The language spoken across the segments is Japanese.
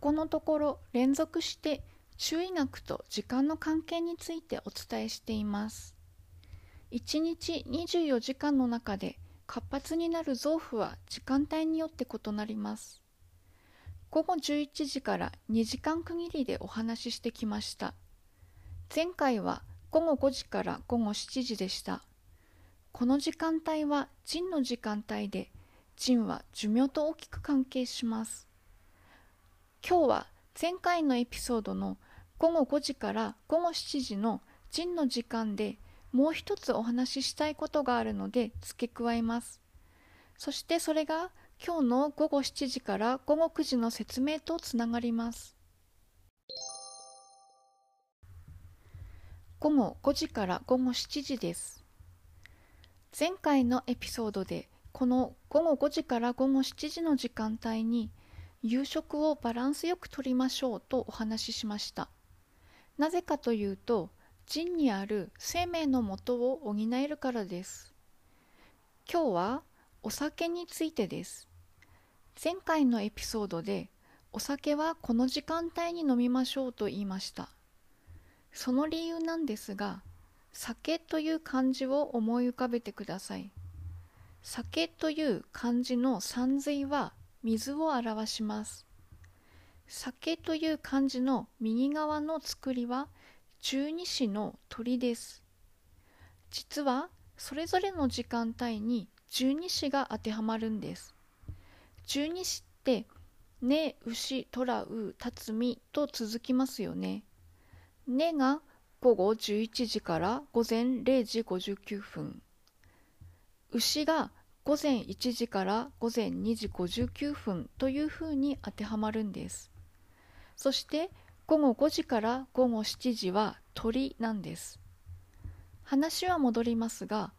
このところ連続して注意学と時間の関係についてお伝えしています。1日24時間の中で活発になる臓腑は時間帯によって異なります。午後11時から2時間区切りでお話ししてきました。前回は午後5時から午後7時でした。この時間帯は腎の時間帯で、腎は寿命と大きく関係します。今日は前回のエピソードの午後5時から午後7時の腎の時間でもう一つお話ししたいことがあるので付け加えます。そしてそれが今日の午後7時から午後9時の説明とつながります。午後5時から午後7時です。前回のエピソードでこの午後5時から午後7時の時間帯に夕食をバランスよくとりましょうとお話ししました。なぜかというと腎にある生命のもとを補えるからです。今日はお酒についてです。前回のエピソードでお酒はこの時間帯に飲みましょうと言いました。その理由なんですが、酒という漢字を思い浮かべてください。酒という漢字の山水は水を表します。酒という漢字の右側の作りは十二支の鳥です。実はそれぞれの時間帯に十二支が当てはまるんです。十二支ってね、牛、虎、う、辰巳と続きますよね。ねが午後11時から午前0時59分。牛が午前1時から午前2時59分というふうに当てはまるんです。そして午後5時から午後7時は鳥なんです。話は戻りますが、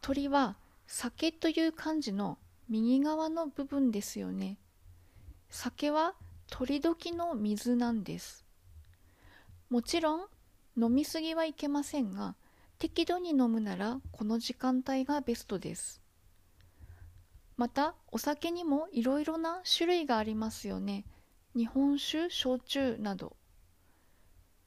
鳥は酒という漢字の右側の部分ですよね。酒は鳥時の水なんです。もちろん飲みすぎはいけませんが適度に飲むならこの時間帯がベストですまたお酒にもいろいろな種類がありますよね。日本酒焼酎など。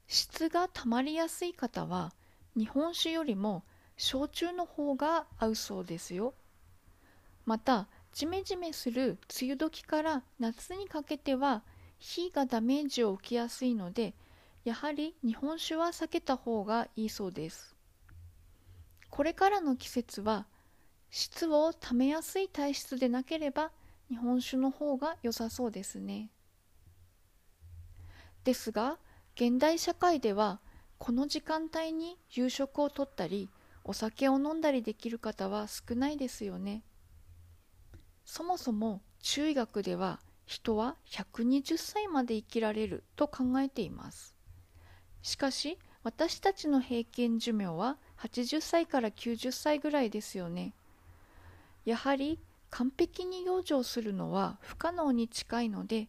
質がたまりやすい方は日本酒よりも焼酎の方が合うそうですよ。またジメジメする梅雨時から夏にかけては火がダメージを受けやすいのでやはり日本酒は避けた方がいいそうです。これからの季節は質をためやすい体質でなければ日本酒の方が良さそうですね。ですが現代社会ではこの時間帯に夕食をとったりお酒を飲んだりできる方は少ないですよね。そもそも中医学では人は120歳まで生きられると考えています。しかし私たちの平均寿命は80歳から90歳ぐらいですよね。やはり完璧に養生するのは不可能に近いので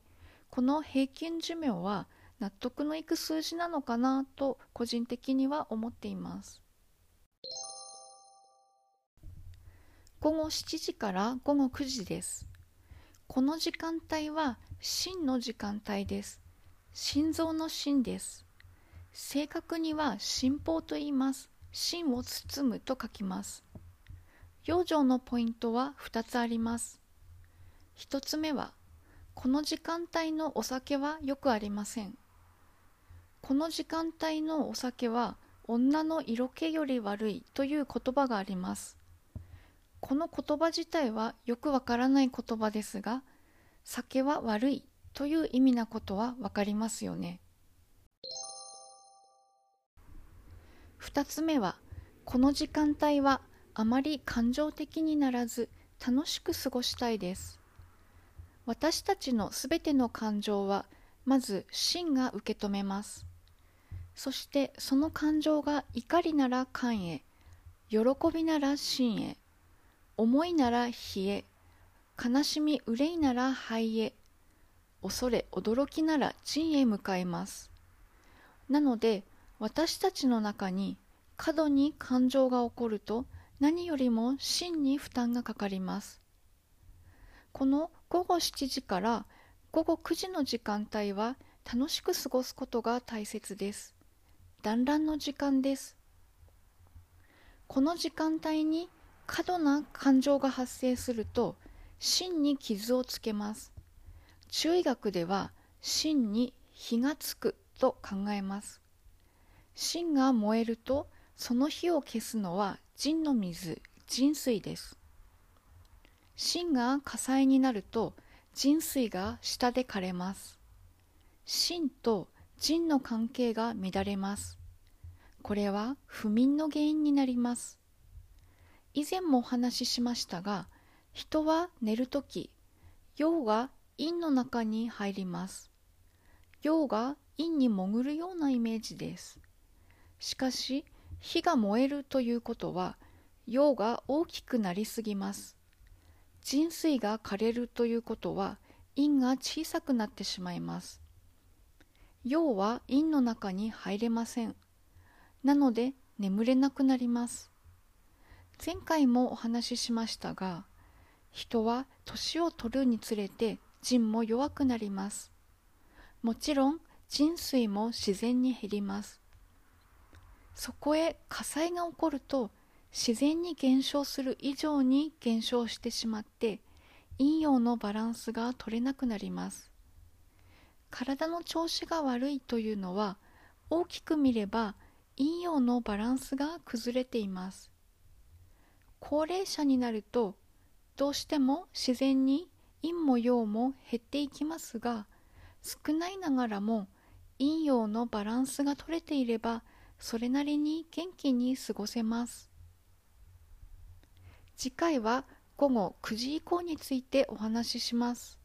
この平均寿命は納得のいく数字なのかなと個人的には思っています午後7時から午後9時ですこの時間帯は心の時間帯です心臓の心です正確には心法と言います。心を包むと書きます。養生のポイントは2つあります。1つ目は、この時間帯のお酒はよくありません。この時間帯のお酒は女の色気より悪いという言葉があります。この言葉自体はよくわからない言葉ですが、酒は悪いという意味なことはわかりますよね。2つ目はこの時間帯はあまり感情的にならず楽しく過ごしたいです。私たちのすべての感情はまず心が受け止めます。そしてその感情が怒りなら肝へ喜びなら心へ思いなら火へ悲しみ憂いなら肺へ恐れ驚きなら腎へ向かいます。なので私たちの中に過度に感情が起こると何よりも真に負担がかかります。この午後7時から午後9時の時間帯は楽しく過ごすことが大切です。団らんの時間です。この時間帯に過度な感情が発生すると芯に傷をつけます。中医学では芯に火がつくと考えます。芯が燃えるとその火を消すのは腎の水、腎水です。芯が火災になると腎水が下で枯れます。芯と腎の関係が乱れます。これは不眠の原因になります。以前もお話ししましたが、人は寝るとき、陽が陰の中に入ります。陽が陰に潜るようなイメージです。しかし、火が燃えるということは、陽が大きくなりすぎます。腎水が枯れるということは、陰が小さくなってしまいます。陽は陰の中に入れません。なので眠れなくなります。前回もお話ししましたが、人は年を取るにつれて腎も弱くなります。もちろん腎水も自然に減ります。そこへ火災が起こると自然に減少する以上に減少してしまって陰陽のバランスが取れなくなります。体の調子が悪いというのは大きく見れば陰陽のバランスが崩れています。高齢者になるとどうしても自然に陰も陽も減っていきますが少ないながらも陰陽のバランスが取れていればそれなりに元気に過ごせます。次回は午後9時以降についてお話しします。